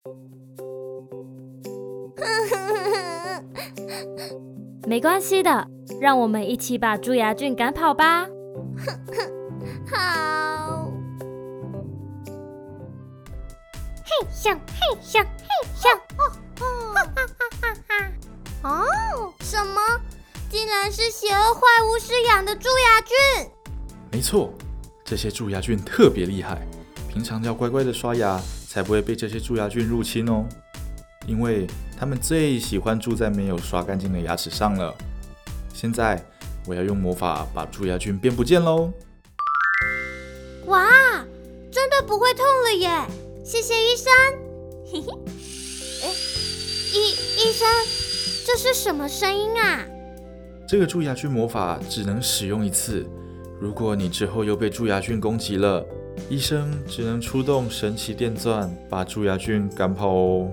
没关系的，让我们一起把蛀牙菌赶跑吧。好。嘿咻嘿咻嘿咻！哦哦，哈哈哈哈！哦，什么？竟然是邪恶坏巫师养的蛀牙菌？没错，这些蛀牙菌特别厉害，平常要乖乖的刷牙，才不会被这些蛀牙菌入侵哦。因为它们最喜欢住在没有刷干净的牙齿上了。现在我要用魔法把蛀牙菌变不见喽！哇，真的不会痛了耶！谢谢医生。嘿嘿，哎，医医生，这是什么声音啊？这个蛀牙菌魔法只能使用一次。如果你之后又被蛀牙菌攻击了，医生只能出动神奇电钻把蛀牙菌赶跑哦。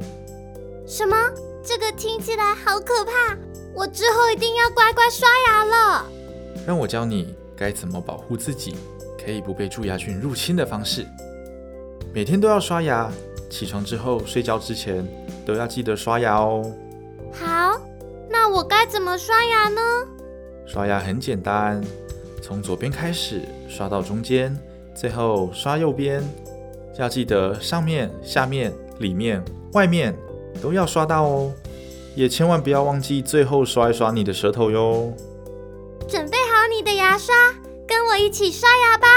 什么？这个听起来好可怕！我之后一定要乖乖刷牙了。让我教你该怎么保护自己，可以不被蛀牙菌入侵的方式。每天都要刷牙，起床之后、睡觉之前都要记得刷牙哦。好，那我该怎么刷牙呢？刷牙很简单，从左边开始刷到中间，最后刷右边。要记得上面、下面、里面、外面。都要刷到哦，也千万不要忘记最后刷一刷你的舌头哟。准备好你的牙刷，跟我一起刷牙吧。